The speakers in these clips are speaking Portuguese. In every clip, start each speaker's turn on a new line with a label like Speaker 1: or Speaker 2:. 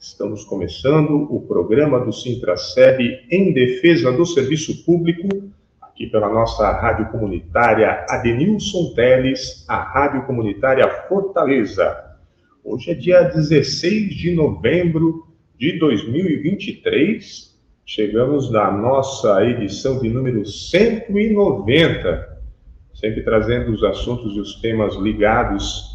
Speaker 1: Estamos começando o programa do Sintraceb em defesa do serviço público, aqui pela nossa rádio comunitária Adenilson Teles, a rádio comunitária Fortaleza. Hoje é dia 16 de novembro de 2023. Chegamos na nossa edição de número 190, sempre trazendo os assuntos e os temas ligados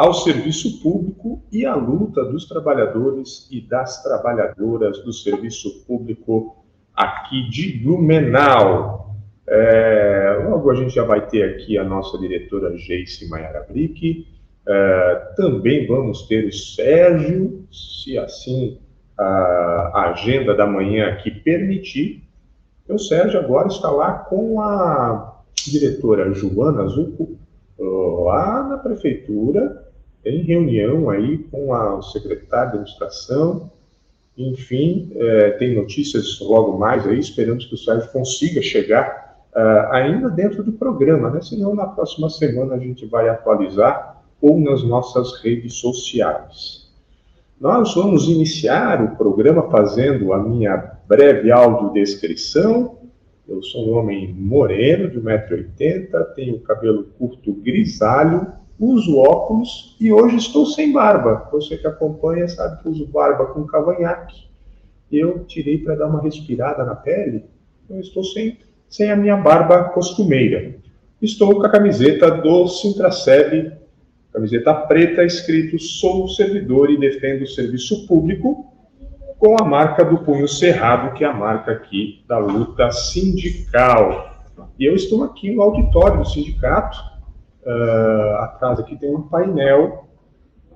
Speaker 1: ao serviço público e à luta dos trabalhadores e das trabalhadoras do serviço público aqui de Blumenau. É, logo a gente já vai ter aqui a nossa diretora Geice Maiara Brick. É, também vamos ter o Sérgio, se assim a agenda da manhã aqui permitir. O Sérgio agora está lá com a diretora Joana Zucco, lá na prefeitura, em reunião aí com a, o secretário de administração, enfim, é, tem notícias logo mais aí, esperamos que o Sérgio consiga chegar uh, ainda dentro do programa, né? Senão na próxima semana a gente vai atualizar ou nas nossas redes sociais. Nós vamos iniciar o programa fazendo a minha breve audiodescrição. Eu sou um homem moreno, de 1,80m, tenho cabelo curto grisalho, uso óculos e hoje estou sem barba. Você que acompanha sabe que uso barba com cavanhaque. Eu tirei para dar uma respirada na pele. Eu estou sem, sem a minha barba costumeira. Estou com a camiseta do Sintraceb, camiseta preta, escrito Sou servidor e defendo o serviço público, com a marca do punho cerrado, que é a marca aqui da luta sindical. E eu estou aqui no auditório do sindicato, uh, atrás aqui tem um painel,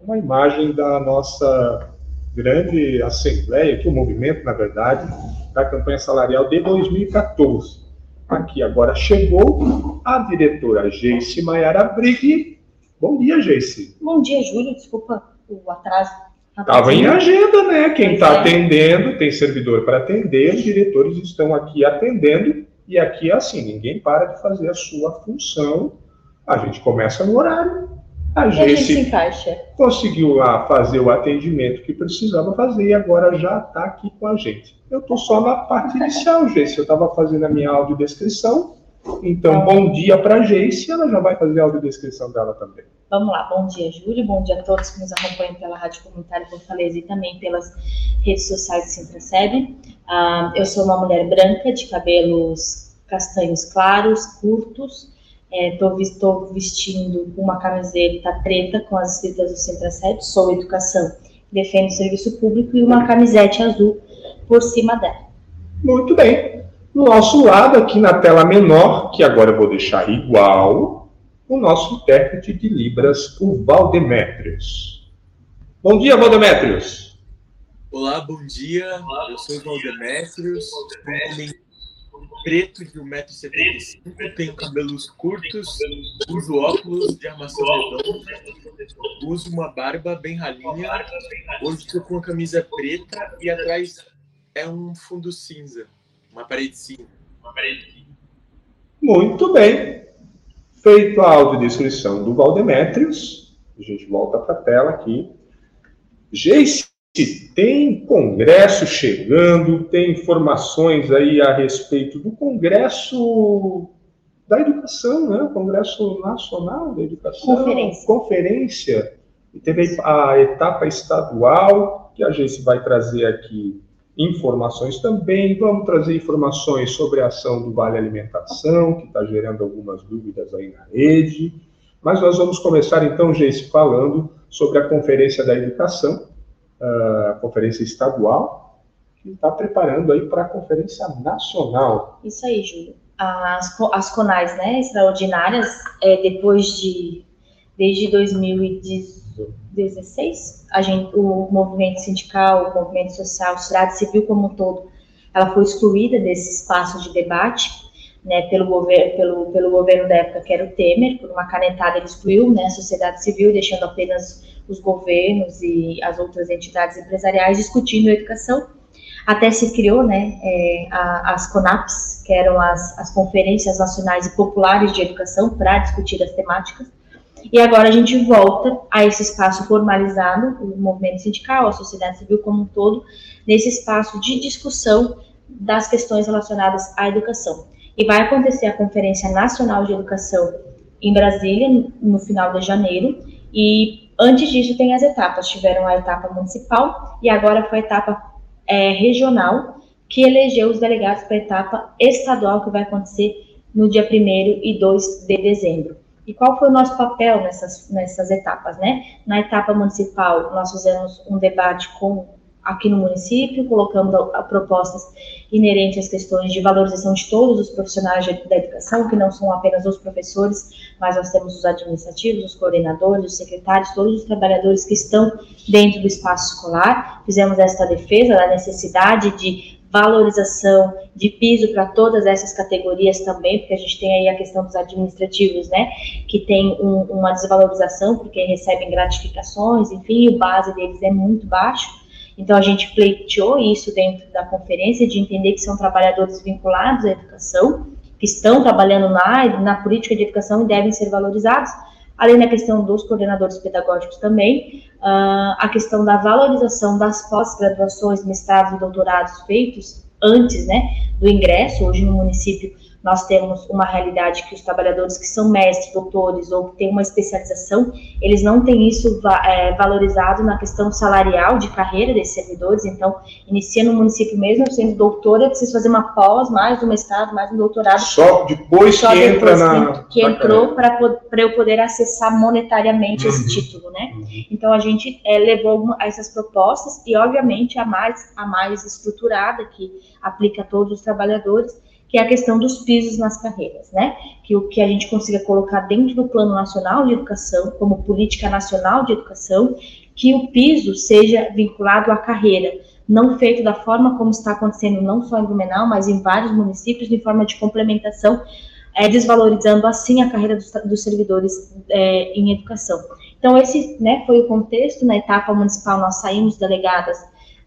Speaker 1: uma imagem da nossa grande assembleia, que o movimento, na verdade, da campanha salarial de 2014. Aqui agora chegou a diretora Geice Maiara Brigui. Bom dia, Geice.
Speaker 2: Bom dia, Júlio. Desculpa o atraso.
Speaker 1: Estava em agenda, né? Quem está é. atendendo, tem servidor para atender, os diretores estão aqui atendendo, e aqui é assim, ninguém para de fazer a sua função a gente começa no horário, a gente, a gente se encaixa. conseguiu lá fazer o atendimento que precisava fazer e agora já está aqui com a gente. Eu estou só na parte inicial, Geice. Eu estava fazendo a minha audiodescrição. Então, bom dia para a Geice, ela já vai fazer a audiodescrição dela também.
Speaker 2: Vamos lá, bom dia, Júlio, bom dia a todos que nos acompanham pela Rádio Comunitária Fortaleza e também pelas redes sociais de Sintraceb. Uh, eu sou uma mulher branca, de cabelos castanhos claros, curtos, Estou é, vestindo uma camiseta preta com as escritas do Centra-7, sou educação, defendo o serviço público, e uma camisete azul por cima dela.
Speaker 1: Muito bem. No nosso lado, aqui na tela menor, que agora eu vou deixar igual, o nosso intérprete de Libras, o Valdemétrios. Bom dia, Valdemétrios.
Speaker 3: Olá, bom dia. Olá, eu sou o Valdemétrios, preto de 1,75m, tenho cabelos curtos, uso óculos de armação redonda, uso uma barba bem ralinha, hoje estou com a camisa preta e atrás é um fundo cinza, uma parede cinza. Uma
Speaker 1: Muito bem. Feito a audiodescrição do Valdemétrios, a gente volta para a tela aqui. Geice tem congresso chegando, tem informações aí a respeito do congresso da educação, né? O Congresso Nacional da Educação.
Speaker 2: Conferência.
Speaker 1: Conferência. E teve a etapa estadual, que a gente vai trazer aqui informações também. Vamos trazer informações sobre a ação do Vale Alimentação, que está gerando algumas dúvidas aí na rede. Mas nós vamos começar então, Geice, falando sobre a Conferência da Educação, a conferência estadual, que está preparando aí para a conferência nacional.
Speaker 2: Isso aí, Júlio. As, as CONAIs, né, extraordinárias, é, depois de, desde 2016, a gente, o movimento sindical, o movimento social, a sociedade civil como um todo, ela foi excluída desse espaço de debate, né, pelo governo, pelo, pelo governo da época que era o Temer, por uma canetada ele excluiu, né, a sociedade civil, deixando apenas os governos e as outras entidades empresariais discutindo educação. Até se criou, né, é, a, as CONAPs, que eram as, as conferências nacionais e populares de educação, para discutir as temáticas. E agora a gente volta a esse espaço formalizado, o movimento sindical, a sociedade civil como um todo, nesse espaço de discussão das questões relacionadas à educação. E vai acontecer a Conferência Nacional de Educação em Brasília, no final de janeiro, e antes disso tem as etapas. Tiveram a etapa municipal e agora foi a etapa é, regional, que elegeu os delegados para a etapa estadual, que vai acontecer no dia 1 e 2 de dezembro. E qual foi o nosso papel nessas, nessas etapas, né? Na etapa municipal, nós fizemos um debate com aqui no município, colocamos a, propostas inerentes às questões de valorização de todos os profissionais da educação, que não são apenas os professores, mas nós temos os administrativos, os coordenadores, os secretários, todos os trabalhadores que estão dentro do espaço escolar. Fizemos esta defesa da necessidade de valorização de piso para todas essas categorias também, porque a gente tem aí a questão dos administrativos, né, que tem um, uma desvalorização, porque recebem gratificações, enfim, o base deles é muito baixo. Então, a gente pleiteou isso dentro da conferência, de entender que são trabalhadores vinculados à educação, que estão trabalhando na, na política de educação e devem ser valorizados, além da questão dos coordenadores pedagógicos também, uh, a questão da valorização das pós-graduações, mestrados e doutorados feitos antes né, do ingresso, hoje no município nós temos uma realidade que os trabalhadores que são mestres, doutores ou que têm uma especialização, eles não têm isso é, valorizado na questão salarial de carreira desses servidores, então, inicia no município mesmo, sendo doutora, precisa fazer uma pós, mais um mestrado, mais um doutorado.
Speaker 1: Só depois só que depois entra na...
Speaker 2: Que, entrou para eu poder acessar monetariamente uhum. esse título, né? Uhum. Então, a gente é, levou essas propostas e, obviamente, a mais, a mais estruturada, que aplica a todos os trabalhadores, que é a questão dos pisos nas carreiras, né? Que o que a gente consiga colocar dentro do Plano Nacional de Educação, como política nacional de educação, que o piso seja vinculado à carreira, não feito da forma como está acontecendo não só em Blumenau, mas em vários municípios, de forma de complementação, é, desvalorizando assim a carreira dos, dos servidores é, em educação. Então, esse né, foi o contexto. Na etapa municipal, nós saímos delegadas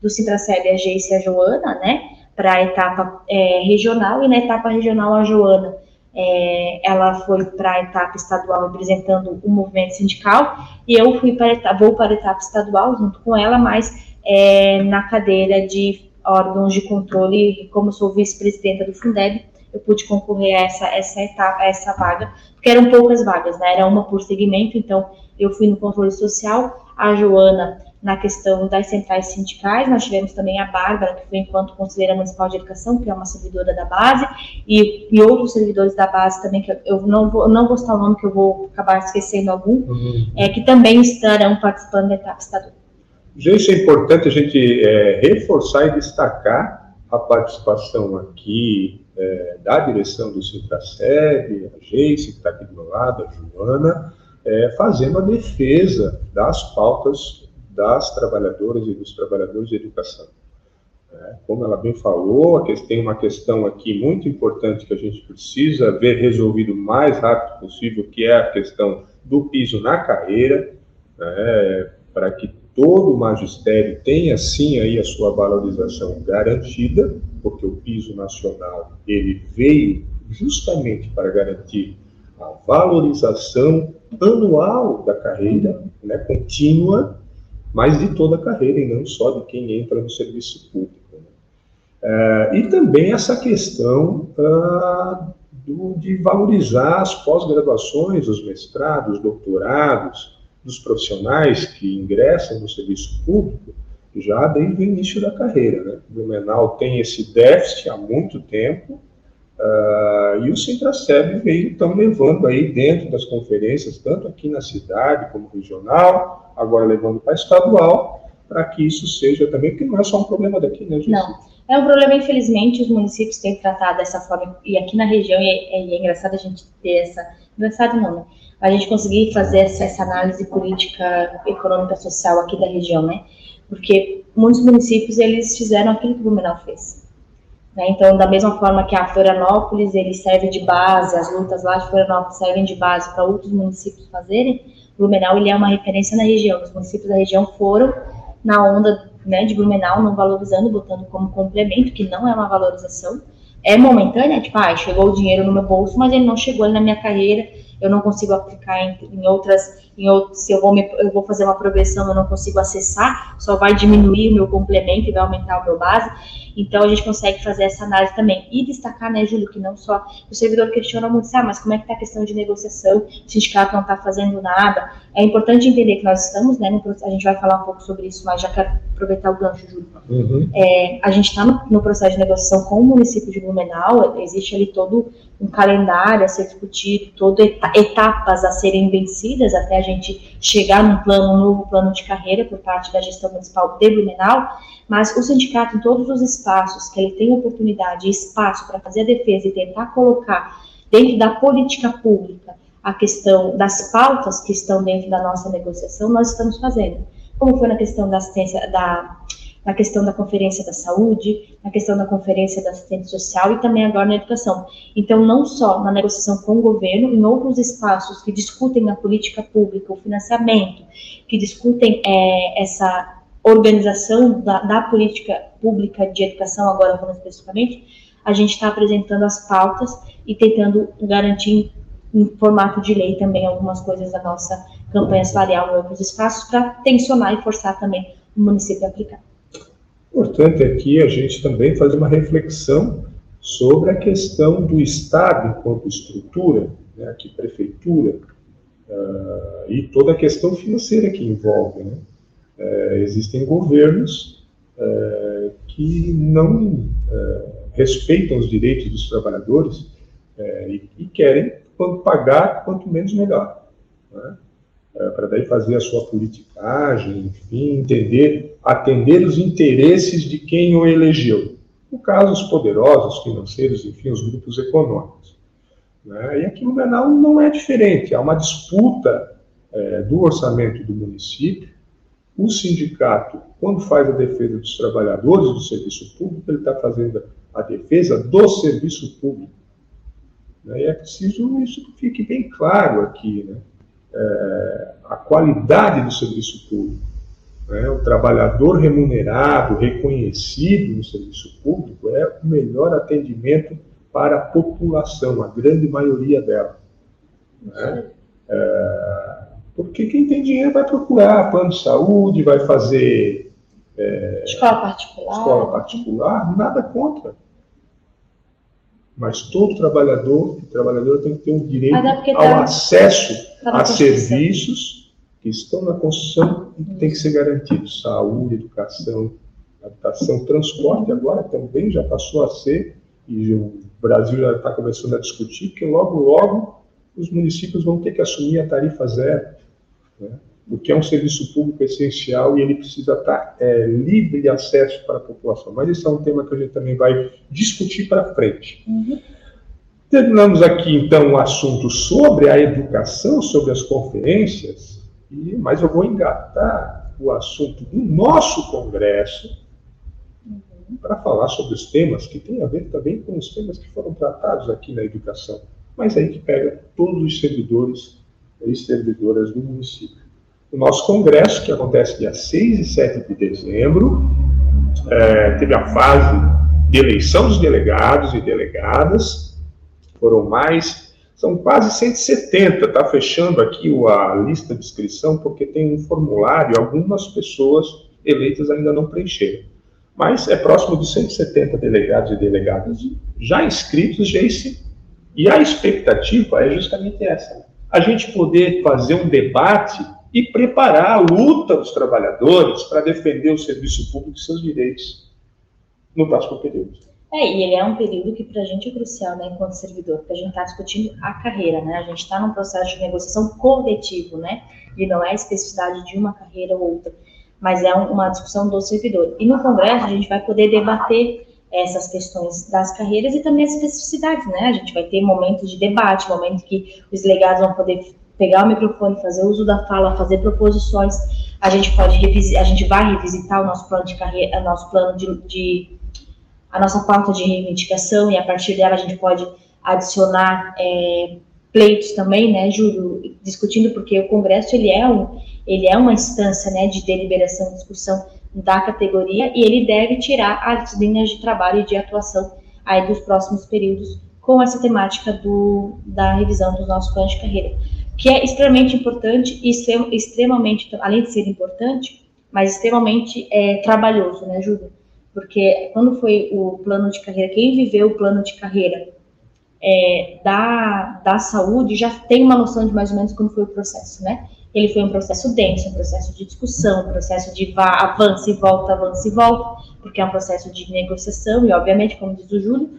Speaker 2: do Sintraceb, a Geice e a Joana, né? Para a etapa é, regional, e na etapa regional a Joana, é, ela foi para a etapa estadual representando o movimento sindical, e eu fui para etapa, vou para a etapa estadual junto com ela, mas é, na cadeira de órgãos de controle, como sou vice-presidenta do Fundeb, eu pude concorrer a essa, essa etapa, a essa vaga, porque eram poucas vagas, né? Era uma por segmento, então eu fui no controle social, a Joana na questão das centrais sindicais. Nós tivemos também a Bárbara, que foi enquanto conselheira municipal de educação, que é uma servidora da base, e, e outros servidores da base também, que eu não vou, não vou citar o nome, que eu vou acabar esquecendo algum, uhum. é, que também estarão participando da etapa estadual.
Speaker 1: Gente, é importante a gente é, reforçar e destacar a participação aqui é, da direção do Sintraceb, a Geice, que está aqui do meu lado, a Joana, é, fazendo a defesa das pautas das trabalhadoras e dos trabalhadores de educação. É, como ela bem falou, tem uma questão aqui muito importante que a gente precisa ver resolvido o mais rápido possível, que é a questão do piso na carreira, né, para que todo o magistério tenha sim aí a sua valorização garantida, porque o piso nacional ele veio justamente para garantir a valorização anual da carreira, né, contínua, mas de toda a carreira e não só de quem entra no serviço público. Né? É, e também essa questão ah, do, de valorizar as pós-graduações, os mestrados, doutorados dos profissionais que ingressam no serviço público já desde o início da carreira. Né? O Blumenau tem esse déficit há muito tempo, Uh, e o Sintraceb veio então levando aí dentro das conferências, tanto aqui na cidade como regional, agora levando para estadual, para que isso seja também, porque não é só um problema daqui, né,
Speaker 2: gente? Não, é um problema, infelizmente, os municípios têm tratado dessa forma, e aqui na região, e é, é, engraçado a gente ter essa, engraçado não, né? A gente conseguir fazer essa, essa análise política, econômica, social aqui da região, né? Porque muitos municípios, eles fizeram aquilo que o Blumenau fez Né? Então, da mesma forma que a Florianópolis ele serve de base, as lutas lá de Florianópolis servem de base para outros municípios fazerem, Blumenau ele é uma referência na região. Os municípios da região foram na onda né, de Blumenau, não valorizando, botando como complemento, que não é uma valorização. É momentânea, tipo, ah, chegou o dinheiro no meu bolso, mas ele não chegou na minha carreira, eu não consigo aplicar em, em outras em se eu vou, me, eu vou fazer uma progressão, eu não consigo acessar, só vai diminuir o meu complemento e vai aumentar o meu base. Então, a gente consegue fazer essa análise também. E destacar, né, Júlio, que não só o servidor questiona muito, ah, mas como é que está a questão de negociação? O sindicato não está fazendo nada. É importante entender que nós estamos, né, no, a gente vai falar um pouco sobre isso, mas já quero aproveitar o gancho, Júlio. Uhum. É, a gente está no, no processo de negociação com o município de Blumenau, existe ali todo um calendário a ser discutido, todas etapas a serem vencidas até a gente chegar num plano, um novo plano de carreira por parte da gestão municipal de Blumenau, mas o sindicato, em todos os espaços que ele tem oportunidade e espaço para fazer a defesa e tentar colocar dentro da política pública a questão das pautas que estão dentro da nossa negociação, nós estamos fazendo. Como foi na questão da assistência, da na questão da Conferência da Saúde, na questão da Conferência da Assistência Social e também agora na educação. Então, não só na negociação com o governo, em outros espaços que discutem a política pública, o financiamento, que discutem é, essa organização da, da, política pública de educação, agora falando especificamente, a gente está apresentando as pautas e tentando garantir em formato de lei também algumas coisas da nossa campanha salarial em outros espaços para tensionar e forçar também o município a aplicar.
Speaker 1: Importante aqui a gente também fazer uma reflexão sobre a questão do Estado enquanto estrutura, né, aqui prefeitura, uh, e toda a questão financeira que envolve. Né? Uh, existem governos uh, que não respeitam os direitos dos trabalhadores e, e, querem quanto pagar, quanto menos melhor. Né? para daí fazer a sua politicagem, enfim, entender, atender os interesses de quem o elegeu. No caso, os poderosos, financeiros, enfim, os grupos econômicos. Né? E aqui no Menal não é diferente, há uma disputa é, do orçamento do município. O sindicato, quando faz a defesa dos trabalhadores do serviço público, ele está fazendo a defesa do serviço público. Né? E é preciso isso que fique bem claro aqui, né? é, a qualidade do serviço público. Né? O trabalhador remunerado, reconhecido no serviço público, é o melhor atendimento para a população, a grande maioria dela. Né? É, porque quem tem dinheiro vai procurar plano de saúde, vai fazer.
Speaker 2: É, escola particular.
Speaker 1: Escola particular, nada contra. Mas todo trabalhador, trabalhador tem que ter um direito ao tá, acesso tá a serviços que estão na Constituição e que tem que ser garantidos. Saúde, educação, habitação, transporte agora também já passou a ser, e o Brasil já está começando a discutir, que logo, logo os municípios vão ter que assumir a tarifa zero. Né? O que é um serviço público essencial e ele precisa estar é, livre de acesso para a população. Mas esse é um tema que a gente também vai discutir para frente. Uhum. Terminamos aqui, então, o assunto sobre a educação, sobre as conferências, e, mas eu vou engatar o assunto do nosso congresso uhum. para falar sobre os temas que têm a ver também com os temas que foram tratados aqui na educação, mas aí que pega todos os servidores e servidoras do município o nosso congresso, que acontece dia 6 e 7 de dezembro. É, teve a fase de eleição dos delegados e delegadas, foram mais, são quase 170, está fechando aqui a lista de inscrição, porque tem um formulário, algumas pessoas eleitas ainda não preencheram. Mas é próximo de 170 delegados e delegadas já inscritos, Jace, e a expectativa é justamente essa: a gente poder fazer um debate e preparar a luta dos trabalhadores para defender o serviço público e seus direitos no próximo período.
Speaker 2: É, e ele é um período que para a gente é crucial, né, enquanto servidor, porque a gente está discutindo a carreira, né, a gente está num processo de negociação coletivo, né, e não é a especificidade de uma carreira ou outra, mas é uma discussão do servidor. E no Congresso a gente vai poder debater essas questões das carreiras e também as especificidades, né, a gente vai ter momentos de debate, momentos que os delegados vão poder pegar o microfone, fazer uso da fala, fazer proposições. A gente pode a gente vai revisitar o nosso plano de carreira, nosso plano de, de a nossa pauta de reivindicação e a partir dela a gente pode adicionar é, pleitos também, né, Júlio, discutindo porque o Congresso ele é um, ele é uma instância, né, de deliberação, discussão da categoria e ele deve tirar as linhas de trabalho e de atuação aí dos próximos períodos com essa temática do, da revisão dos nossos planos de carreira, que é extremamente importante e extrem, extremamente, além de ser importante, mas extremamente é, trabalhoso, né, Júlio? Porque quando foi o plano de carreira, quem viveu o plano de carreira é, da, da saúde já tem uma noção de mais ou menos como foi o processo, né? Ele foi um processo denso, um processo de discussão, um processo de avança e volta, avança e volta, porque é um processo de negociação e, obviamente, como diz o Júlio,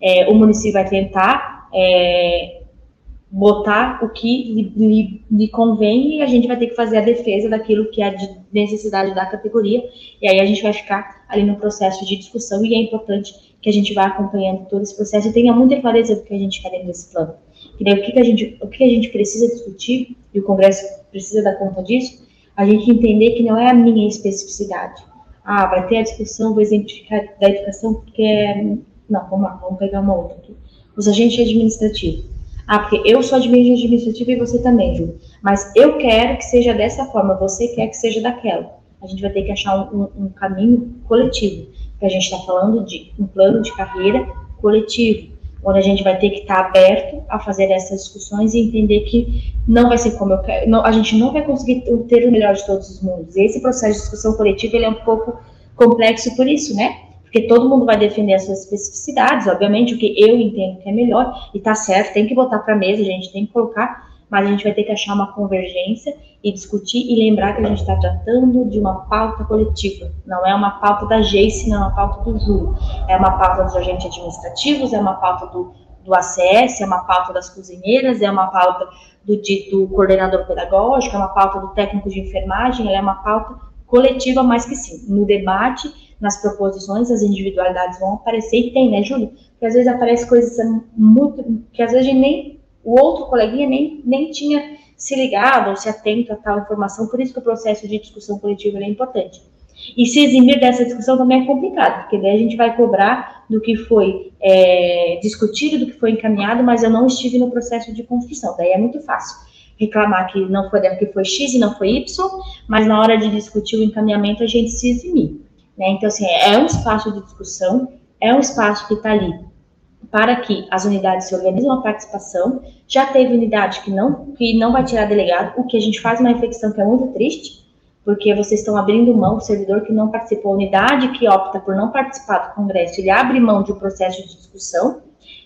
Speaker 2: é, o município vai tentar é, botar o que lhe, lhe, convém e a gente vai ter que fazer a defesa daquilo que é de necessidade da categoria, e aí a gente vai ficar ali no processo de discussão, e é importante que a gente vá acompanhando todo esse processo e tenha muita clareza do que a gente quer dentro desse plano. E daí, o que, que, a gente, o que a gente precisa discutir, e o Congresso precisa dar conta disso, a gente entender que não é a minha especificidade. Ah, vai ter a discussão, vou exemplificar da educação, porque é não, vamos lá, vamos pegar uma outra aqui. Os agentes administrativos. Ah, porque eu sou agente administrativo e você também, Ju. Mas eu quero que seja dessa forma, você quer que seja daquela. A gente vai ter que achar um, um, um caminho coletivo. Porque a gente está falando de um plano de carreira coletivo, onde a gente vai ter que estar tá aberto a fazer essas discussões e entender que não vai ser como eu quero, não, a gente não vai conseguir ter o melhor de todos os mundos. E esse processo de discussão coletiva ele é um pouco complexo por isso, né? Porque todo mundo vai defender as suas especificidades, obviamente, o que eu entendo que é melhor, e tá certo, tem que botar para mesa, a gente tem que colocar, mas a gente vai ter que achar uma convergência e discutir e lembrar que a gente está tratando de uma pauta coletiva, não é uma pauta da GEICE, não é uma pauta do Júlio, é uma pauta dos agentes administrativos, é uma pauta do, do ACS, é uma pauta das cozinheiras, é uma pauta do, do coordenador pedagógico, é uma pauta do técnico de enfermagem, ela é uma pauta coletiva, mas que sim, no debate nas proposições, as individualidades vão aparecer, e tem, né, Júlio? Que às vezes aparece coisas muito, que às vezes nem, o outro coleguinha nem, nem tinha se ligado ou se atento a tal informação, por isso que o processo de discussão coletiva é importante. E se eximir dessa discussão também é complicado, porque daí a gente vai cobrar do que foi é, discutido, do que foi encaminhado, mas eu não estive no processo de construção, daí é muito fácil reclamar que não foi que foi X e não foi Y, mas na hora de discutir o encaminhamento a gente se eximir. Né? Então, assim, é um espaço de discussão, é um espaço que está ali para que as unidades se organizem a participação. Já teve unidade que não, que não vai tirar delegado, o que a gente faz uma reflexão que é muito triste, porque vocês estão abrindo mão, o servidor que não participou, a unidade que opta por não participar do Congresso, ele abre mão de um processo de discussão,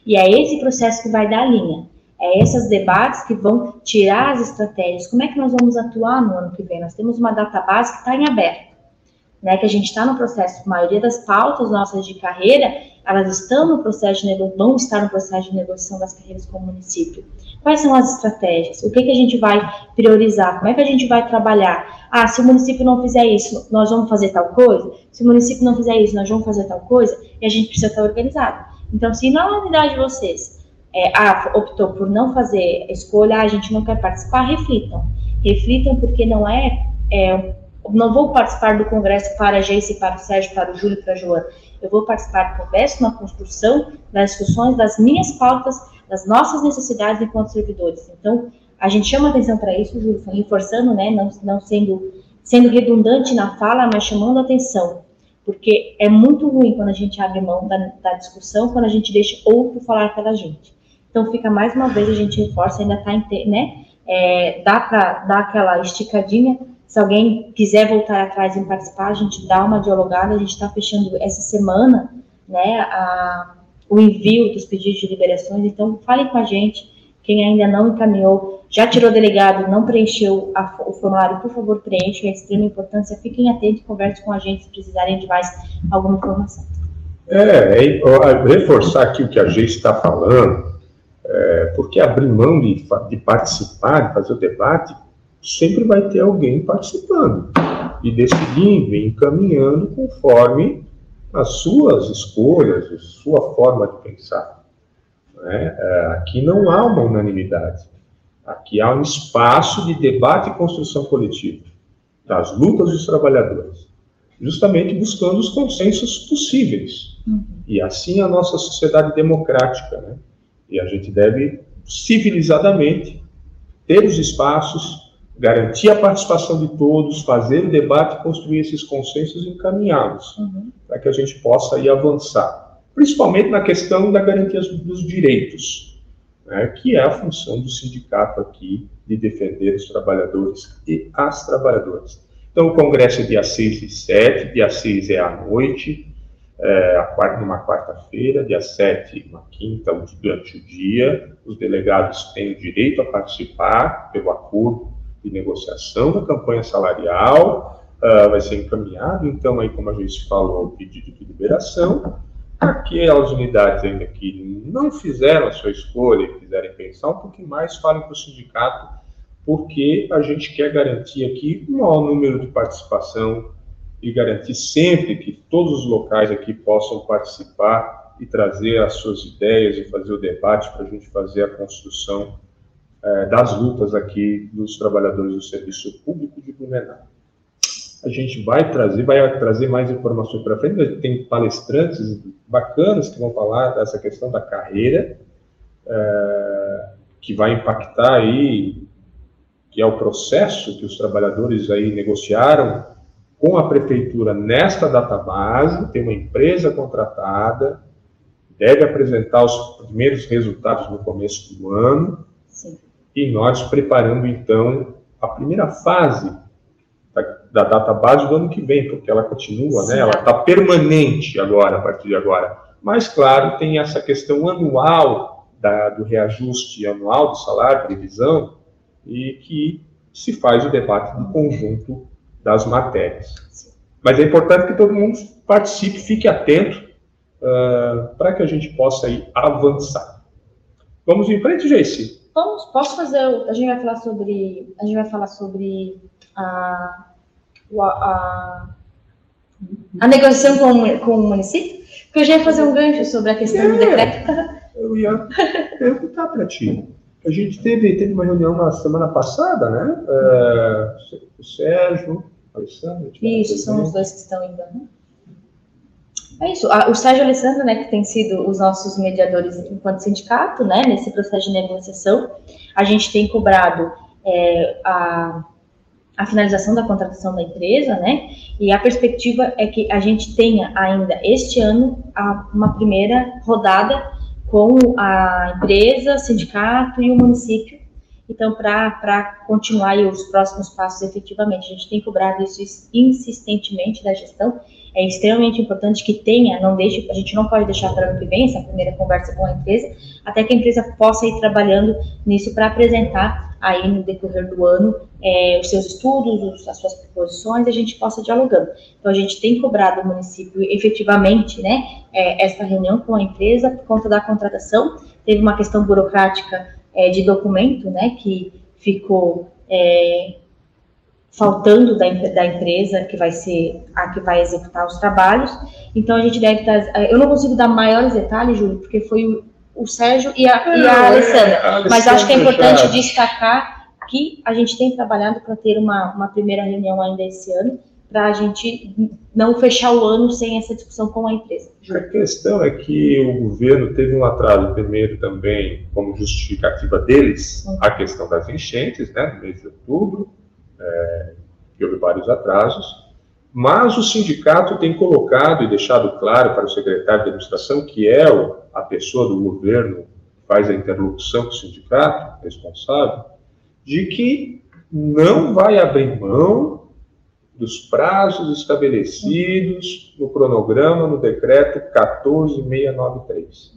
Speaker 2: e é esse processo que vai dar a linha. É esses debates que vão tirar as estratégias. Como é que nós vamos atuar no ano que vem? Nós temos uma data base que está em aberto né, que a gente está no processo, a maioria das pautas nossas de carreira, elas estão no processo de negociação, vão estar no processo de negociação das carreiras com o município. Quais são as estratégias? O que, que a gente vai priorizar? Como é que a gente vai trabalhar? Ah, se o município não fizer isso, nós vamos fazer tal coisa? Se o município não fizer isso, nós vamos fazer tal coisa? E a gente precisa estar organizado. Então, se na unidade de vocês é, ah, optou por não fazer a escolha, ah, a gente não quer participar, reflitam. Reflitam porque não é, é não vou participar do congresso para a Geice, para o Sérgio, para o Júlio, para a Joana. Eu vou participar do congresso na construção das discussões das minhas pautas, das nossas necessidades enquanto servidores. Então, a gente chama atenção para isso, Júlio, reforçando, né, não, não sendo, sendo redundante na fala, mas chamando atenção, porque é muito ruim quando a gente abre mão da, da discussão, quando a gente deixa outro falar pela gente. Então, fica mais uma vez, a gente reforça, ainda está, né, é, dá para dar aquela esticadinha, se alguém quiser voltar atrás e participar, a gente dá uma dialogada. A gente está fechando essa semana né, a, o envio dos pedidos de liberações. Então, fale com a gente. Quem ainda não encaminhou, já tirou delegado, não preencheu a, o formulário, por favor, preencha. É extrema importância. Fiquem atentos e conversem com a gente se precisarem de mais alguma informação.
Speaker 1: É, é reforçar aqui o que a gente está falando, é, porque abrir mão de, de participar, de fazer o debate, sempre vai ter alguém participando e decidindo e encaminhando conforme as suas escolhas, a sua forma de pensar. Né? É, aqui não há uma unanimidade. Aqui há um espaço de debate e construção coletiva das lutas dos trabalhadores. justamente buscando os consensos possíveis. Uhum. E assim a nossa sociedade democrática, né? E a gente deve civilizadamente ter os espaços, garantir a participação de todos, fazer o debate, construir esses consensos e encaminhá-los, uhum. para que a gente possa ir avançar. Principalmente na questão da garantia dos direitos, né, que é a função do sindicato aqui de defender os trabalhadores e as trabalhadoras. Então, o congresso é dia 6 e 7, dia 6 é à noite, é, quarta, numa quarta-feira, dia 7, uma quinta, durante o dia. Os delegados têm o direito a participar pelo acordo de negociação da campanha salarial, uh, vai ser encaminhado, então, aí, como a gente falou, o pedido de liberação. Aquelas unidades ainda que não fizeram a sua escolha e quiserem pensar um pouquinho mais, falem para o sindicato porque a gente quer garantir aqui um maior número de participação e garantir sempre que todos os locais aqui possam participar e trazer as suas ideias e fazer o debate para a gente fazer a construção é, das lutas aqui dos trabalhadores do serviço público de Blumenau. A gente vai trazer, vai trazer mais informações para frente, tem palestrantes bacanas que vão falar dessa questão da carreira, é, que vai impactar aí que é o processo que os trabalhadores aí negociaram com a prefeitura nesta database, tem uma empresa contratada, deve apresentar os primeiros resultados no começo do ano. E nós preparando então a primeira fase da, da database do ano que vem, porque ela continua, né? ela está permanente agora, a partir de agora. Mas, claro, tem essa questão anual da, do reajuste anual do salário, previsão, e que se faz o debate do conjunto das matérias. Mas é importante que todo mundo participe, fique atento uh, para que a gente possa ir avançar. Vamos em frente, Jace?
Speaker 2: Vamos, posso fazer. A gente vai falar sobre. A gente vai falar sobre a, a, a negociação com, com o município? Porque eu já ia fazer um gancho sobre a questão é, do decreto.
Speaker 1: Eu ia perguntar para ti. A gente teve, teve uma reunião na semana passada, né? É, o Sérgio, o Alessandro.
Speaker 2: Isso, são os dois que estão ainda, né? É isso. O Sérgio Alessandro, né, que tem sido os nossos mediadores enquanto sindicato, né, nesse processo de negociação, a gente tem cobrado é, a, a finalização da contratação da empresa, né, e a perspectiva é que a gente tenha ainda este ano a, uma primeira rodada com a empresa, sindicato e o município. Então, para continuar os próximos passos efetivamente, a gente tem cobrado isso insistentemente da gestão. É extremamente importante que tenha, não deixe, a gente não pode deixar para o ano que vem essa primeira conversa com a empresa, até que a empresa possa ir trabalhando nisso para apresentar aí no decorrer do ano é, os seus estudos, as suas proposições, a gente possa dialogando. Então, a gente tem cobrado o município efetivamente, né, é, essa reunião com a empresa por conta da contratação. Teve uma questão burocrática é, de documento, né, que ficou é, faltando da, da, empresa que vai ser a que vai executar os trabalhos. Então, a gente deve estar. Eu não consigo dar maiores detalhes, Júlio, porque foi o, o Sérgio e a, e a é, Alessandra. A Mas acho que é importante destacar que a gente tem trabalhado para ter uma, uma primeira reunião ainda esse ano, para a gente não fechar o ano sem essa discussão com a empresa.
Speaker 1: A questão é que o governo teve um atraso, primeiro também, como justificativa deles, uhum. a questão das enchentes, né, no mês de outubro, é, que houve vários atrasos, mas o sindicato tem colocado e deixado claro para o secretário de administração, que é a pessoa do governo que faz a interlocução com o sindicato responsável, de que não vai abrir mão dos prazos estabelecidos no cronograma no decreto 14693.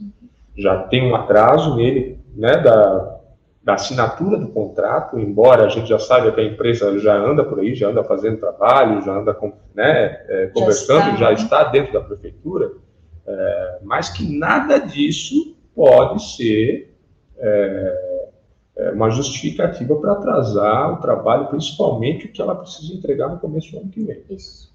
Speaker 1: Já tem um atraso nele, né, da, da assinatura do contrato, embora a gente já saiba que a empresa já anda por aí, já anda fazendo trabalho, já anda né, é, conversando, já está, já né? está, dentro da prefeitura, é, mas que nada disso pode ser é, é uma justificativa para atrasar o trabalho, principalmente o que ela precisa entregar no começo do ano que vem.
Speaker 2: Isso.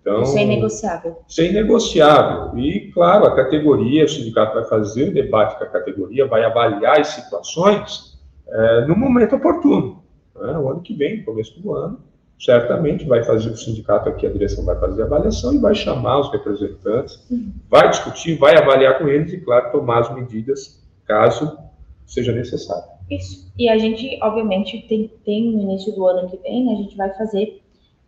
Speaker 2: Então, isso é inegociável.
Speaker 1: Isso é inegociável. E, claro, a categoria, o sindicato vai fazer o debate com a categoria, vai avaliar as situações é, no momento oportuno. Né? O ano que vem, começo do ano, certamente vai fazer o sindicato aqui, a direção vai fazer a avaliação e vai chamar os representantes, vai discutir, vai avaliar com eles e, claro, tomar as medidas caso seja necessário.
Speaker 2: Isso. E a gente, obviamente, tem, tem no início do ano que vem, né, a gente vai fazer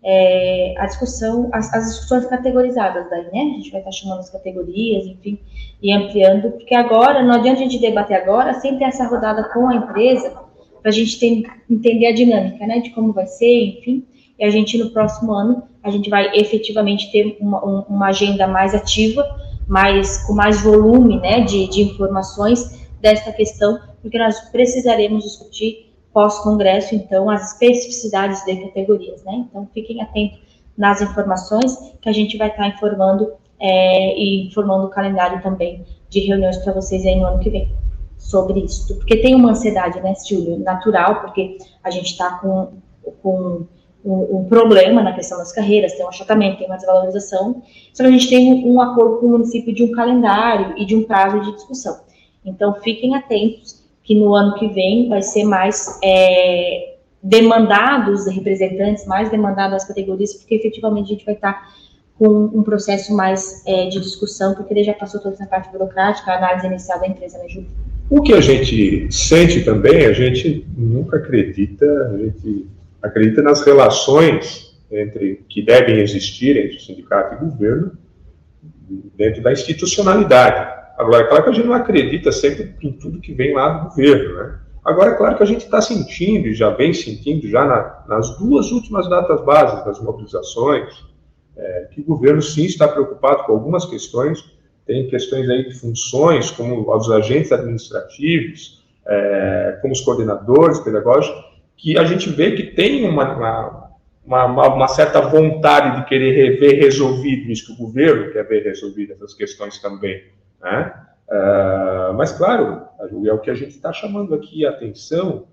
Speaker 2: é, a discussão, as, as, discussões categorizadas daí, né? A gente vai estar chamando as categorias, enfim, e ampliando, porque agora, não adianta a gente debater agora sem ter essa rodada com a empresa, para a gente ter, entender a dinâmica, né, de como vai ser, enfim, e a gente no próximo ano, a gente vai efetivamente ter uma, uma agenda mais ativa, mais, com mais volume, né, de, de informações desta questão, porque nós precisaremos discutir pós-congresso, então, as especificidades de categorias, né? Então, fiquem atentos nas informações que a gente vai estar informando é, e informando o calendário também de reuniões para vocês aí no ano que vem sobre isso. Porque tem uma ansiedade, né, Silvio, natural, porque a gente está com, com um, um, problema na questão das carreiras, tem um achatamento, tem uma desvalorização, só que a gente tem um, um acordo com o município de um calendário e de um prazo de discussão. Então, fiquem atentos que no ano que vem vai ser mais é, demandado os representantes, mais demandado as categorias, porque efetivamente a gente vai estar com um processo mais é, de discussão, porque ele já passou toda essa parte burocrática, a análise inicial da empresa, né, Júlio?
Speaker 1: O que a gente sente também, a gente nunca acredita, a gente acredita nas relações entre que devem existir entre sindicato e governo dentro da institucionalidade. Agora, é claro que a gente não acredita sempre em tudo que vem lá do governo, né? Agora, é claro que a gente está sentindo, e já vem sentindo, já na, nas duas últimas datas básicas das mobilizações, é, que o governo sim está preocupado com algumas questões, tem questões aí de funções, como os agentes administrativos, é, como os coordenadores pedagógicos, que a gente vê que tem uma, uma, uma, uma, certa vontade de querer ver resolvido isso, que o governo quer ver resolvido essas questões também. Né? Uh, mas, claro, é o que a gente está chamando aqui a atenção,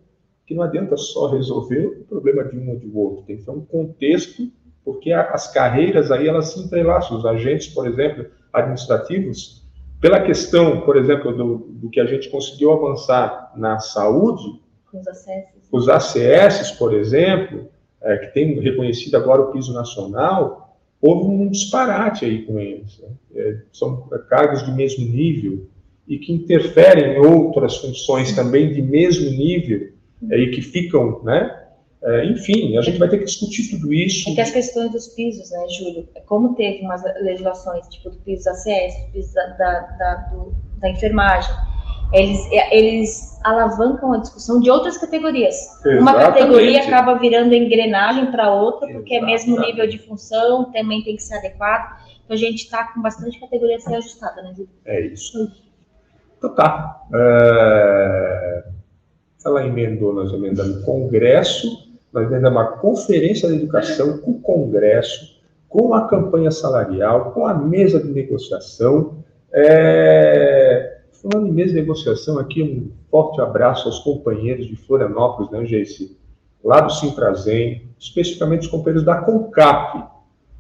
Speaker 1: que não adianta só resolver o problema de um ou do outro, tem que ter um contexto, porque as carreiras aí, elas se entrelaçam, os agentes, por exemplo, administrativos, pela questão, por exemplo, do, do que a gente conseguiu avançar na saúde,
Speaker 2: os ACS,
Speaker 1: os ACS por exemplo, é, que tem reconhecido agora o piso nacional, houve um disparate aí com eles. Né? É, são cargos de mesmo nível e que interferem em outras funções também de mesmo nível é, e que ficam, né? É, enfim, a gente vai ter que discutir tudo isso.
Speaker 2: É que as questões dos pisos, né, Júlio? Como teve umas legislações, tipo do piso ACS, do piso da, da, da, do, da enfermagem, eles, eles alavancam a discussão de outras categorias. Exatamente. Uma categoria acaba virando engrenagem para outra, porque Exatamente. é mesmo nível de função, também tem que ser adequado. Então a gente está com bastante categoria a ser ajustada, né, Júlio?
Speaker 1: É isso. Então tá. É... Ela emendou, nós emendamos o Congresso, nós emendamos a Conferência da Educação com o Congresso, com a campanha salarial, com a mesa de negociação. É... Falando em mesa de negociação, aqui um forte abraço aos companheiros de Florianópolis, né, Geice? Lá do Simprazem, especificamente os companheiros da CONCAP,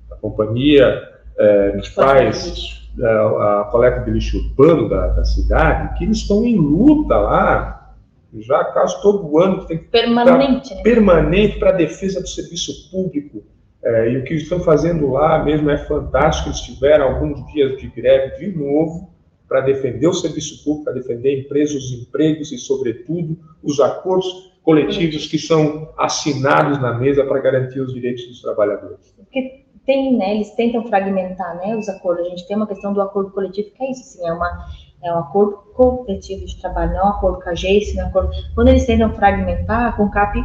Speaker 1: a companhia é, que faz a, é, a coleta de lixo urbano da, da, cidade, que eles estão em luta lá, já caso todo ano, tem que
Speaker 2: permanente, pra,
Speaker 1: né? permanente para a defesa do serviço público. É, e o que eles estão fazendo lá mesmo é fantástico. Eles tiveram alguns dias de greve de novo, para defender o serviço público, para defender empresas, os empregos e, sobretudo, os acordos coletivos que são assinados na mesa para garantir os direitos dos trabalhadores.
Speaker 2: Porque tem, né, eles tentam fragmentar, né, os acordos. A gente tem uma questão do acordo coletivo que é isso, assim, é uma é um acordo coletivo de trabalho, não é um acordo com a não é um acordo. Quando eles tentam fragmentar, a CONCAP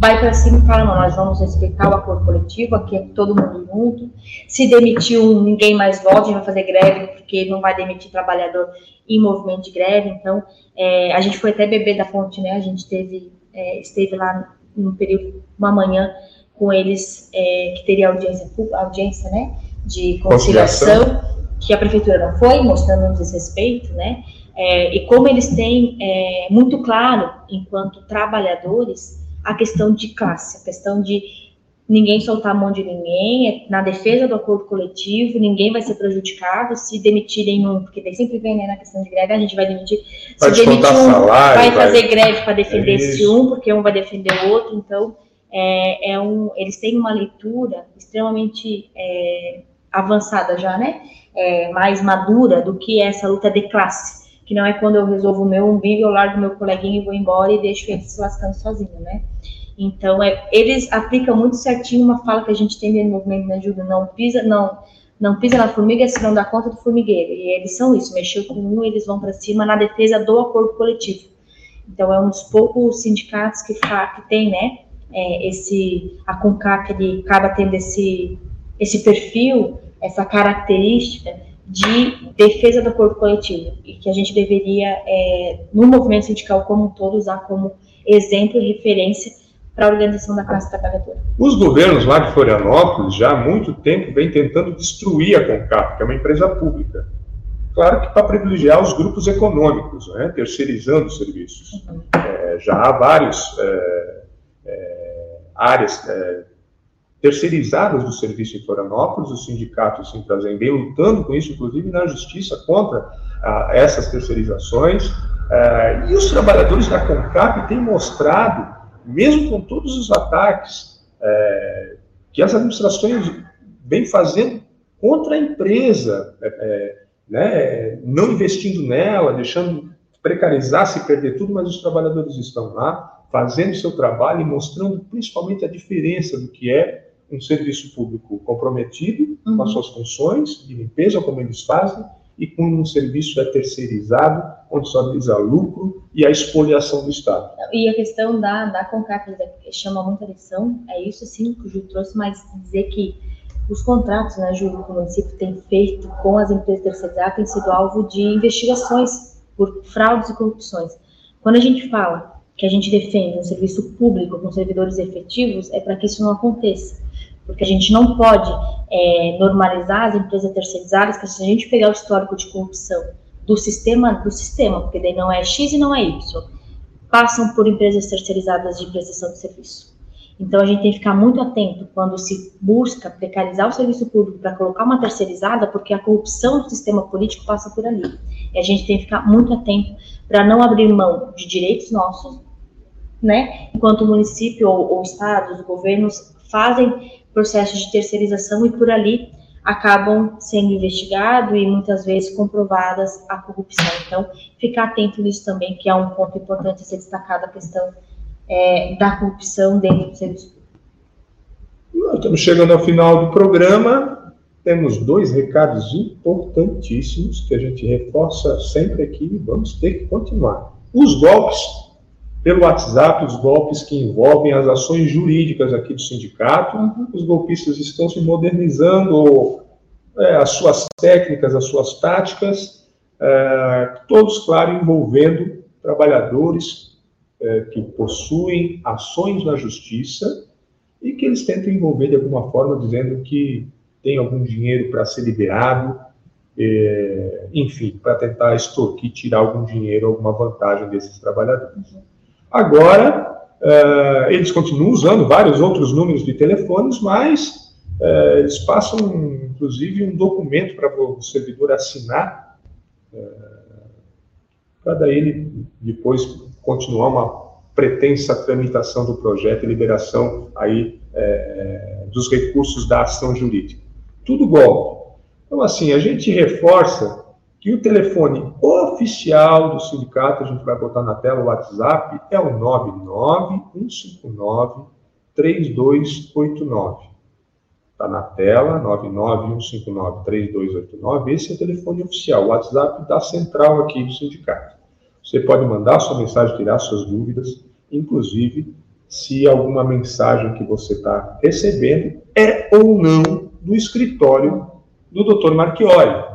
Speaker 2: vai para cima e fala, não, nós vamos respeitar o acordo coletivo, aqui é todo mundo junto, se demitiu ninguém mais volta, a gente vai fazer greve, porque não vai demitir trabalhador em movimento de greve, então, é, a gente foi até beber da fonte, né, a gente teve, é, esteve lá no período, uma manhã, com eles, é, que teria audiência, audiência, né, de conciliação, que a prefeitura não foi, mostrando um desrespeito, né, é, e como eles têm é, muito claro, enquanto trabalhadores, a questão de classe, a questão de ninguém soltar a mão de ninguém, é na defesa do acordo coletivo, ninguém vai ser prejudicado se demitirem um, porque tem sempre vem né, na questão de greve, a gente vai demitir,
Speaker 1: vai
Speaker 2: se demitir um,
Speaker 1: salário,
Speaker 2: vai, vai fazer greve para defender é esse um, porque um vai defender o outro, então é, é um, eles têm uma leitura extremamente é, avançada já, né? É, mais madura do que essa luta de classe, que não é quando eu resolvo o meu umbigo, eu largo meu coleguinha e vou embora e deixo ele se lascando sozinho, né? Então, é, eles aplicam muito certinho uma fala que a gente tem no movimento de ajuda, não pisa, não, não pisa na formiga se não dá conta do formigueiro. E eles são isso, mexeu com um, eles vão para cima na defesa do acordo coletivo. Então, é um dos poucos sindicatos que, que tem, né, é, esse, a CONCAP, ele acaba tendo esse, esse perfil, essa característica de defesa do acordo coletivo, e que a gente deveria, é, no movimento sindical como um todo, usar como exemplo e referência para a organização da classe trabalhadora.
Speaker 1: Os governos lá de Florianópolis já há muito tempo vêm tentando destruir a CONCAP, que é uma empresa pública. Claro que para privilegiar os grupos econômicos, né, terceirizando os serviços. Uhum. É, já há vários é, é, áreas é, terceirizadas do serviço em Florianópolis, os sindicatos se trazem bem lutando com isso, inclusive na justiça contra ah, essas terceirizações. É, e os trabalhadores da CONCAP têm mostrado, mesmo com todos os ataques é, que as administrações vêm fazendo contra a empresa, é, né, não investindo nela, deixando precarizar, se perder tudo, mas os trabalhadores estão lá fazendo seu trabalho e mostrando principalmente a diferença do que é um serviço público comprometido uhum. com as suas funções de limpeza, como eles fazem, e com um serviço é terceirizado, onde só visa lucro e a expoliação do Estado.
Speaker 2: E a questão da, da CONCAP que chama muita atenção, é isso sim que o Ju trouxe, mas dizer que os contratos, né, Ju, que o município tem feito com as empresas terceirizadas têm sido alvo de investigações por fraudes e corrupções. Quando a gente fala que a gente defende um serviço público com servidores efetivos, é para que isso não aconteça porque a gente não pode é, normalizar as empresas terceirizadas, que se a gente pegar o histórico de corrupção do sistema, do sistema, porque daí não é X e não é Y, passam por empresas terceirizadas de prestação de serviço. Então a gente tem que ficar muito atento quando se busca precarizar o serviço público para colocar uma terceirizada, porque a corrupção do sistema político passa por ali. E a gente tem que ficar muito atento para não abrir mão de direitos nossos, né? Enquanto o município ou, ou estados, os governos fazem processos de terceirização e por ali acabam sendo investigados e muitas vezes comprovadas a corrupção. Então, ficar atento nisso também, que é um ponto importante a ser destacado, a questão é, da corrupção dentro do serviço
Speaker 1: público. Estamos chegando ao final do programa. Temos dois recados importantíssimos que a gente reforça sempre aqui e vamos ter que continuar. Os golpes pelo WhatsApp os golpes que envolvem as ações jurídicas aqui do sindicato. Uhum. Os golpistas estão se modernizando é, as suas técnicas, as suas táticas, é, todos, claro, envolvendo trabalhadores é, que possuem ações na justiça e que eles tentam envolver de alguma forma, dizendo que tem algum dinheiro para ser liberado, é, enfim, para tentar extorquir, tirar algum dinheiro, alguma vantagem desses trabalhadores. Agora, uh, eles continuam usando vários outros números de telefones, mas uh, eles passam, inclusive, um documento para o servidor assinar, uh, para daí ele depois continuar uma pretensa tramitação do projeto e liberação aí dos recursos da ação jurídica. Tudo golpe. Então, assim, a gente reforça que o telefone oficial do sindicato, a gente vai botar na tela o WhatsApp, é o 99159-3289. Está na tela, 99159-3289. Esse é o telefone oficial, o WhatsApp da central aqui do sindicato. Você pode mandar sua mensagem, tirar suas dúvidas, inclusive se alguma mensagem que você está recebendo é ou não do escritório do Dr. Marchiori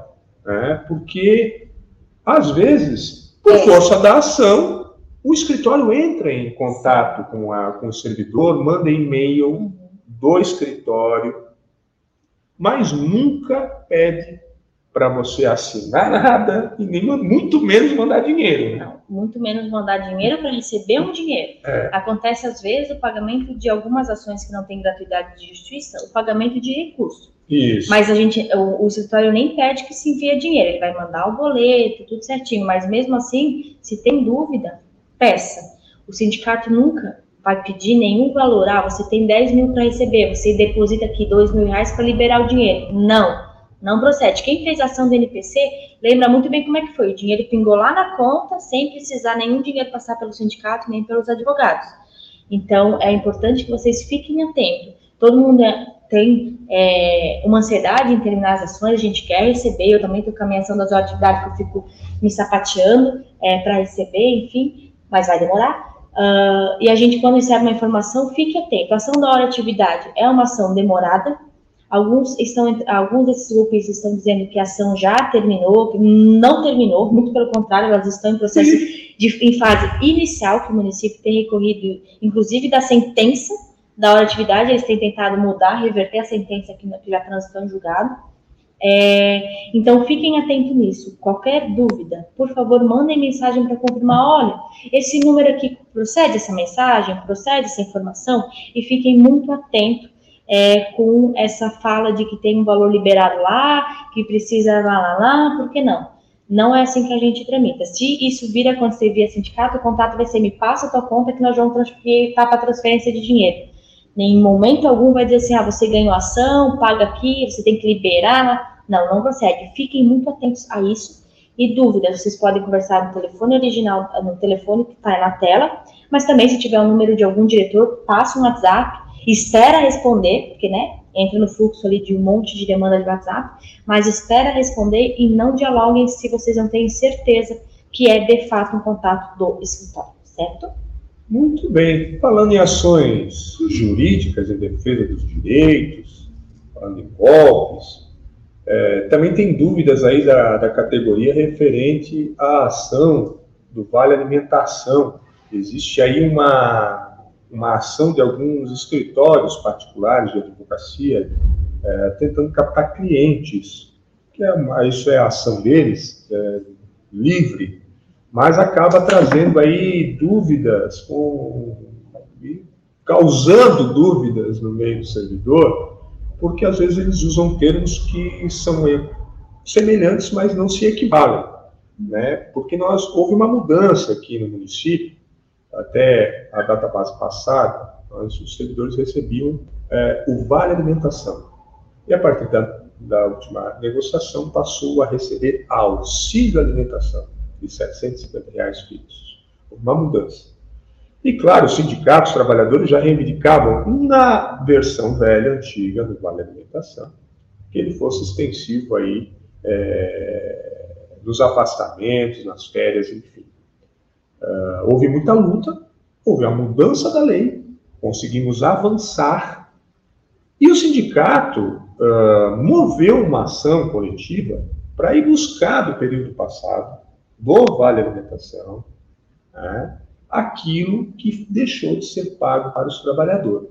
Speaker 1: né? porque, às vezes, por força da ação, o escritório entra em contato com, a, com o servidor, manda e-mail do escritório, mas nunca pede para você assinar nada e nem muito menos mandar dinheiro.
Speaker 2: Né? Não, muito menos mandar dinheiro para receber um dinheiro. É. Acontece às vezes o pagamento de algumas ações que não têm gratuidade de justiça, o pagamento de recurso.
Speaker 1: Isso.
Speaker 2: Mas a gente, o, o escritório nem pede que se envie dinheiro, ele vai mandar o boleto, tudo certinho. Mas mesmo assim, se tem dúvida, peça. O sindicato nunca vai pedir nenhum valor. Ah, você tem 10 mil para receber, você deposita aqui 2 mil reais para liberar o dinheiro. Não, não procede. Quem fez a ação do NPC lembra muito bem como é que foi. O dinheiro pingou lá na conta, sem precisar nenhum dinheiro passar pelo sindicato nem pelos advogados. Então, é importante que vocês fiquem atentos. Todo mundo é, tem é, uma ansiedade em terminar as ações, a gente quer receber, eu também estou com a minha ação das atividades que eu fico me sapateando é, para receber, enfim, mas vai demorar. Uh, e a gente, quando recebe uma informação, fique atento. A ação da hora atividade é uma ação demorada. Alguns, estão, alguns desses grupos estão dizendo que a ação já terminou, que não terminou, muito pelo contrário, elas estão em processo de, em fase inicial, que o município tem recorrido, inclusive, da sentença da hora atividade, eles têm tentado mudar, reverter a sentença que já transitou em julgado. É, então, fiquem atentos nisso. Qualquer dúvida, por favor, mandem mensagem para confirmar. Olha, esse número aqui procede essa mensagem, procede essa informação, e fiquem muito atentos é, com essa fala de que tem um valor liberado lá, que precisa lá, lá, lá, por que não? Não é assim que a gente tramita. Se isso vir a acontecer via sindicato, o contato vai ser me passa a tua conta que nós vamos transferir tá, para transferência de dinheiro. Em momento algum vai dizer assim, ah, você ganhou ação, paga aqui, você tem que liberar. Não, não consegue. Fiquem muito atentos a isso. E dúvidas, vocês podem conversar no telefone original, no telefone que está na tela, mas também se tiver o um número de algum diretor, passa um WhatsApp, espera responder, porque, né, entra no fluxo ali de um monte de demanda de WhatsApp, mas espera responder e não dialoguem se vocês não têm certeza que é de fato um contato do escritório, certo?
Speaker 1: Muito bem. Falando em ações jurídicas em defesa dos direitos, falando em golpes, é, também tem dúvidas aí da, da categoria referente à ação do Vale Alimentação. Existe aí uma, uma ação de alguns escritórios particulares de advocacia é, tentando captar clientes, que é, isso é a ação deles, é, livre, mas acaba trazendo aí dúvidas, com, causando dúvidas no meio do servidor, porque às vezes eles usam termos que são semelhantes, mas não se equivalem, né? Porque nós houve uma mudança aqui no município, até a data base passada, nós, os servidores recebiam é, o vale alimentação e a partir da, da última negociação passou a receber auxílio alimentação de 750 reais fixos. Uma mudança. E claro, os sindicatos, os trabalhadores já reivindicavam na versão velha, antiga, do Vale Alimentação, que ele fosse extensivo aí é, nos afastamentos, nas férias, enfim. Uh, houve muita luta, houve a mudança da lei, conseguimos avançar, e o sindicato uh, moveu uma ação coletiva para ir buscar do período passado do Vale Alimentação né, aquilo que deixou de ser pago para os trabalhadores.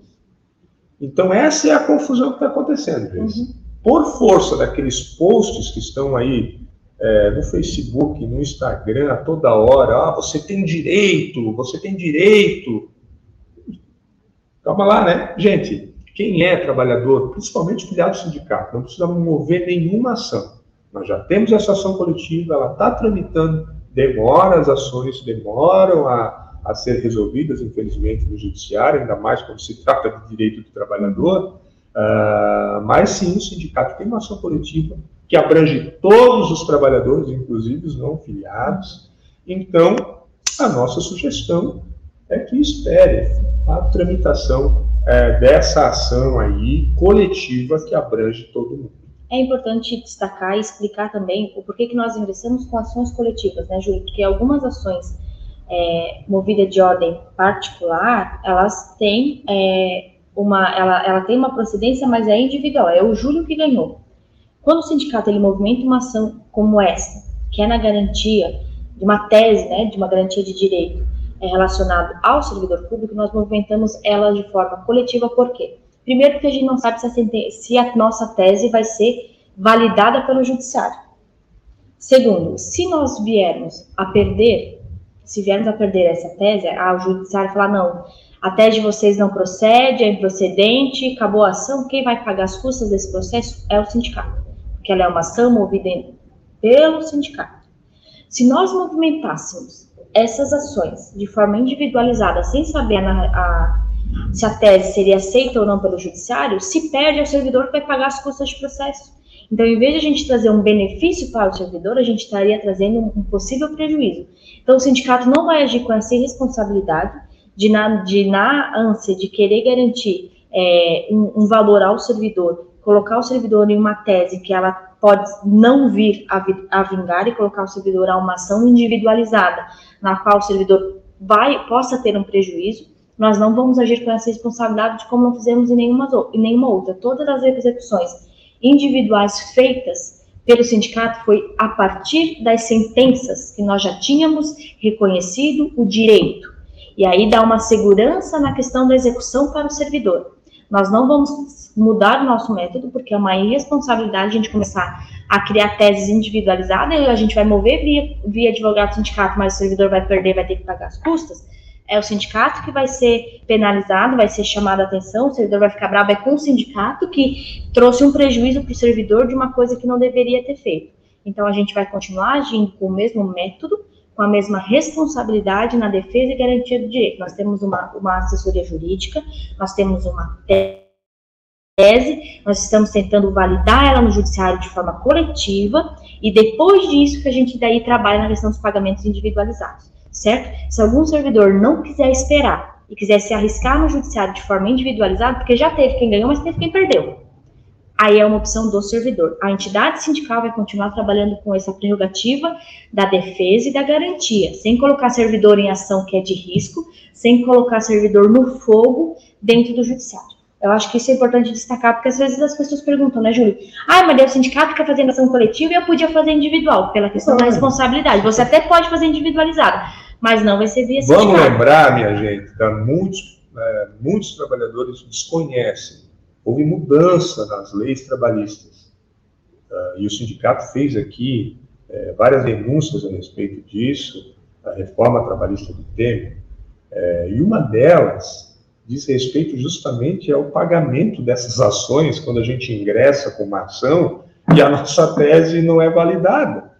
Speaker 1: Então, essa é a confusão que está acontecendo, uhum. Por força daqueles posts que estão aí é, no Facebook, no Instagram, a toda hora, ah, você tem direito, você tem direito. Calma lá, né? Gente, quem é trabalhador, principalmente filiado ao sindicato, não precisa mover nenhuma ação. Nós já temos essa ação coletiva, ela está tramitando, demora, as ações demoram a, a ser resolvidas, infelizmente, no judiciário, ainda mais quando se trata de direito do trabalhador. Uh, mas sim, o sindicato tem uma ação coletiva que abrange todos os trabalhadores, inclusive os não filiados. Então, a nossa sugestão é que espere a tramitação é, dessa ação aí coletiva que abrange todo mundo.
Speaker 2: É importante destacar e explicar também o porquê que nós ingressamos com ações coletivas, né, Júlio? Porque algumas ações é, movidas de ordem particular, elas têm é, uma, ela, ela tem uma procedência, mas é individual. É o Júlio que ganhou. Quando o sindicato ele movimenta uma ação como essa, que é na garantia de uma tese, né, de uma garantia de direito é, relacionado ao servidor público, nós movimentamos ela de forma coletiva, por quê? Primeiro, porque a gente não sabe se a, se a nossa tese vai ser validada pelo judiciário. Segundo, se nós viermos a perder, se viermos a perder essa tese, o judiciário falar, não, a tese de vocês não procede, é improcedente, acabou a ação, quem vai pagar as custas desse processo é o sindicato, porque ela é uma ação movida pelo sindicato. Se nós movimentássemos essas ações de forma individualizada, sem saber a, a, se a tese seria aceita ou não pelo judiciário, se perde ao servidor que vai pagar as custas de processo. Então, em vez de a gente trazer um benefício para o servidor, a gente estaria trazendo um possível prejuízo. Então, o sindicato não vai agir com essa irresponsabilidade de, na, de, na ânsia de querer garantir é, um, um valor ao servidor, colocar o servidor em uma tese que ela pode não vir a, a vingar e colocar o servidor a uma ação individualizada, na qual o servidor vai, possa ter um prejuízo, nós não vamos agir com essa responsabilidade como não fizemos em nenhuma, em nenhuma outra. Todas as execuções individuais feitas pelo sindicato foi a partir das sentenças que nós já tínhamos reconhecido o direito. E aí dá uma segurança na questão da execução para o servidor. Nós não vamos mudar o nosso método, porque é uma irresponsabilidade a gente começar a criar teses individualizadas, e a gente vai mover via, via advogado sindicato, mas o servidor vai perder, vai ter que pagar as custas. É o sindicato que vai ser penalizado, vai ser chamado a atenção, o servidor vai ficar bravo, é com o sindicato que trouxe um prejuízo para o servidor de uma coisa que não deveria ter feito. Então, a gente vai continuar agindo com o mesmo método, com a mesma responsabilidade na defesa e garantia do direito. Nós temos uma, uma assessoria jurídica, nós temos uma tese, nós estamos tentando validar ela no judiciário de forma coletiva, e depois disso que a gente daí trabalha na questão dos pagamentos individualizados, certo? Se algum servidor não quiser esperar e quiser se arriscar no judiciário de forma individualizada, porque já teve quem ganhou, mas teve quem perdeu aí é uma opção do servidor. A entidade sindical vai continuar trabalhando com essa prerrogativa da defesa e da garantia, sem colocar servidor em ação que é de risco, sem colocar servidor no fogo dentro do judiciário. Eu acho que isso é importante destacar, porque às vezes as pessoas perguntam, né, Júlio? Ah, mas o sindicato fica fazendo ação coletiva e eu podia fazer individual, pela questão da responsabilidade. Você até pode fazer individualizada, mas não vai ser via
Speaker 1: sindicato. Vamos lembrar, minha gente, que muitos, é, muitos trabalhadores desconhecem houve mudança nas leis trabalhistas. Uh, e o sindicato fez aqui é, várias denúncias a respeito disso, a reforma trabalhista do Temer, é, e uma delas diz respeito justamente ao pagamento dessas ações quando a gente ingressa com uma ação e a nossa tese não é validada.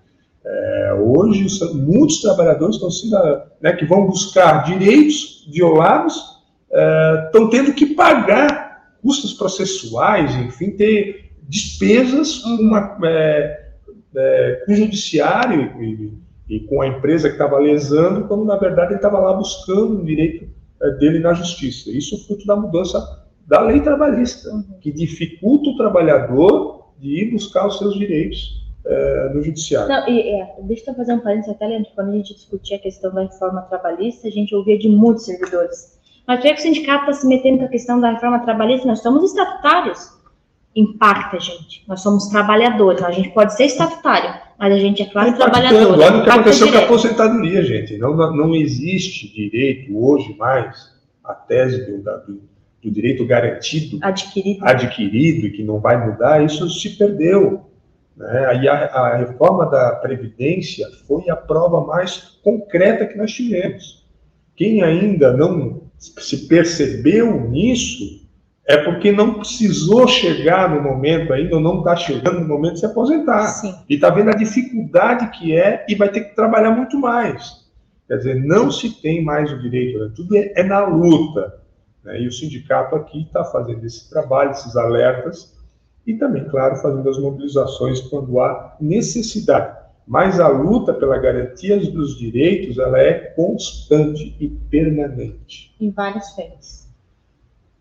Speaker 1: Hoje, muitos trabalhadores estão sendo, né, que vão buscar direitos violados estão tendo que pagar custos processuais, enfim, ter despesas com, uma, é, é, com o judiciário e, e, com a empresa que estava lesando, quando na verdade ele estava lá buscando o direito dele na justiça. Isso é fruto da mudança da lei trabalhista, uhum. que dificulta o trabalhador de ir buscar os seus direitos é, no judiciário.
Speaker 2: Não, e, é, deixa eu fazer um parênteses até, Leandro, quando a gente discutia a questão da reforma trabalhista, a gente ouvia de muitos servidores mas por que o sindicato está se metendo com a questão da reforma trabalhista? Nós somos estatutários. Impacta, gente. Nós somos trabalhadores. A gente pode ser estatutário, mas a gente é classe trabalhadora.
Speaker 1: Olha o que aconteceu com a aposentadoria, gente. Não, não existe direito hoje mais a tese do, do, do direito garantido,
Speaker 2: adquirido.
Speaker 1: adquirido, e que não vai mudar, isso se perdeu. Né? Aí a, a reforma da Previdência foi a prova mais concreta que nós tivemos. Quem ainda não se percebeu nisso, é porque não precisou chegar no momento ainda, ou não está chegando no momento de se aposentar. Sim. E está vendo a dificuldade que é e vai ter que trabalhar muito mais. Quer dizer, não se tem mais o direito, né? tudo é, é, na luta. Né? E o sindicato aqui está fazendo esse trabalho, esses alertas, e também, claro, fazendo as mobilizações quando há necessidade mas a luta pela garantia dos direitos ela é constante e permanente.
Speaker 2: Em várias frentes.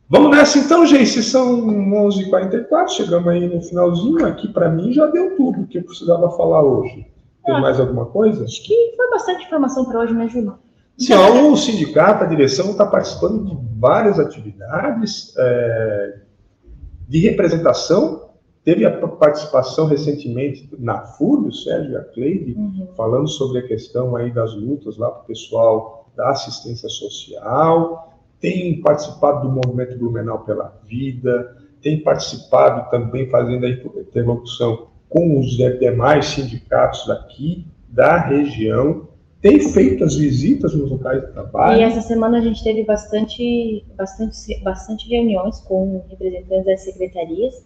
Speaker 1: Vamos nessa então, gente. São 11h44, chegamos aí no finalzinho. Aqui para mim já deu tudo que eu precisava falar hoje. Tem ah, mais alguma coisa?
Speaker 2: Acho que foi bastante informação para hoje, né, Júlio?
Speaker 1: Sim, o sindicato, a direção está participando de várias atividades é, de representação. Teve a participação recentemente na FURB, o Sérgio e a Cleide, uhum. falando sobre a questão aí das lutas lá para o pessoal da assistência social, tem participado do movimento Blumenau pela Vida, tem participado também fazendo a interlocução com os demais sindicatos daqui da região, tem feito as visitas nos locais de trabalho.
Speaker 2: E essa semana a gente teve bastante, bastante, bastante reuniões com representantes das secretarias,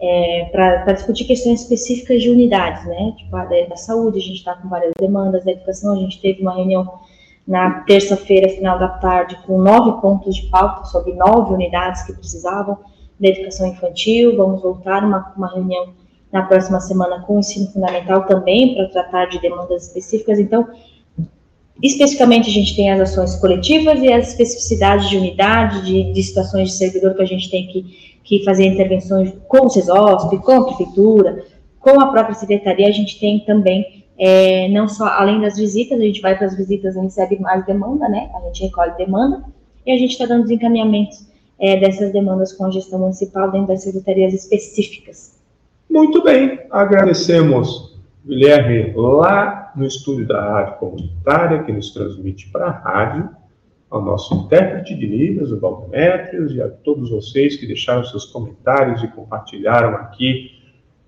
Speaker 2: é, para discutir questões específicas de unidades, né? Tipo, a da, da saúde, a gente está com várias demandas, da educação, a gente teve uma reunião na terça-feira, final da tarde, com nove pontos de pauta sobre nove unidades que precisavam da educação infantil. Vamos voltar uma, uma reunião na próxima semana com o ensino fundamental também para tratar de demandas específicas. Então, especificamente a gente tem as ações coletivas e as especificidades de unidade, de, de situações de servidor que a gente tem que, que fazer intervenções com o CESOSP, com a prefeitura, com a própria secretaria, a gente tem também é, não só além das visitas, a gente vai para as visitas e recebe mais demanda, né? A gente recolhe demanda e a gente está dando desencaminhamentos é, dessas demandas com a gestão municipal dentro das secretarias específicas.
Speaker 1: Muito bem, agradecemos Guilherme lá no estúdio da rádio comunitária que nos transmite para a rádio, ao nosso intérprete de Libras, o Valdemetrios, e a todos vocês que deixaram seus comentários e compartilharam aqui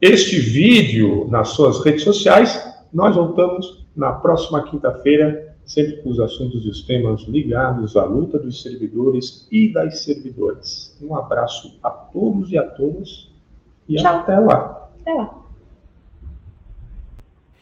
Speaker 1: este vídeo nas suas redes sociais. Nós voltamos na próxima quinta-feira, sempre com os assuntos e os temas ligados à luta dos servidores e das servidoras. Um abraço a todos e a todas e Tchau. até lá. Até lá.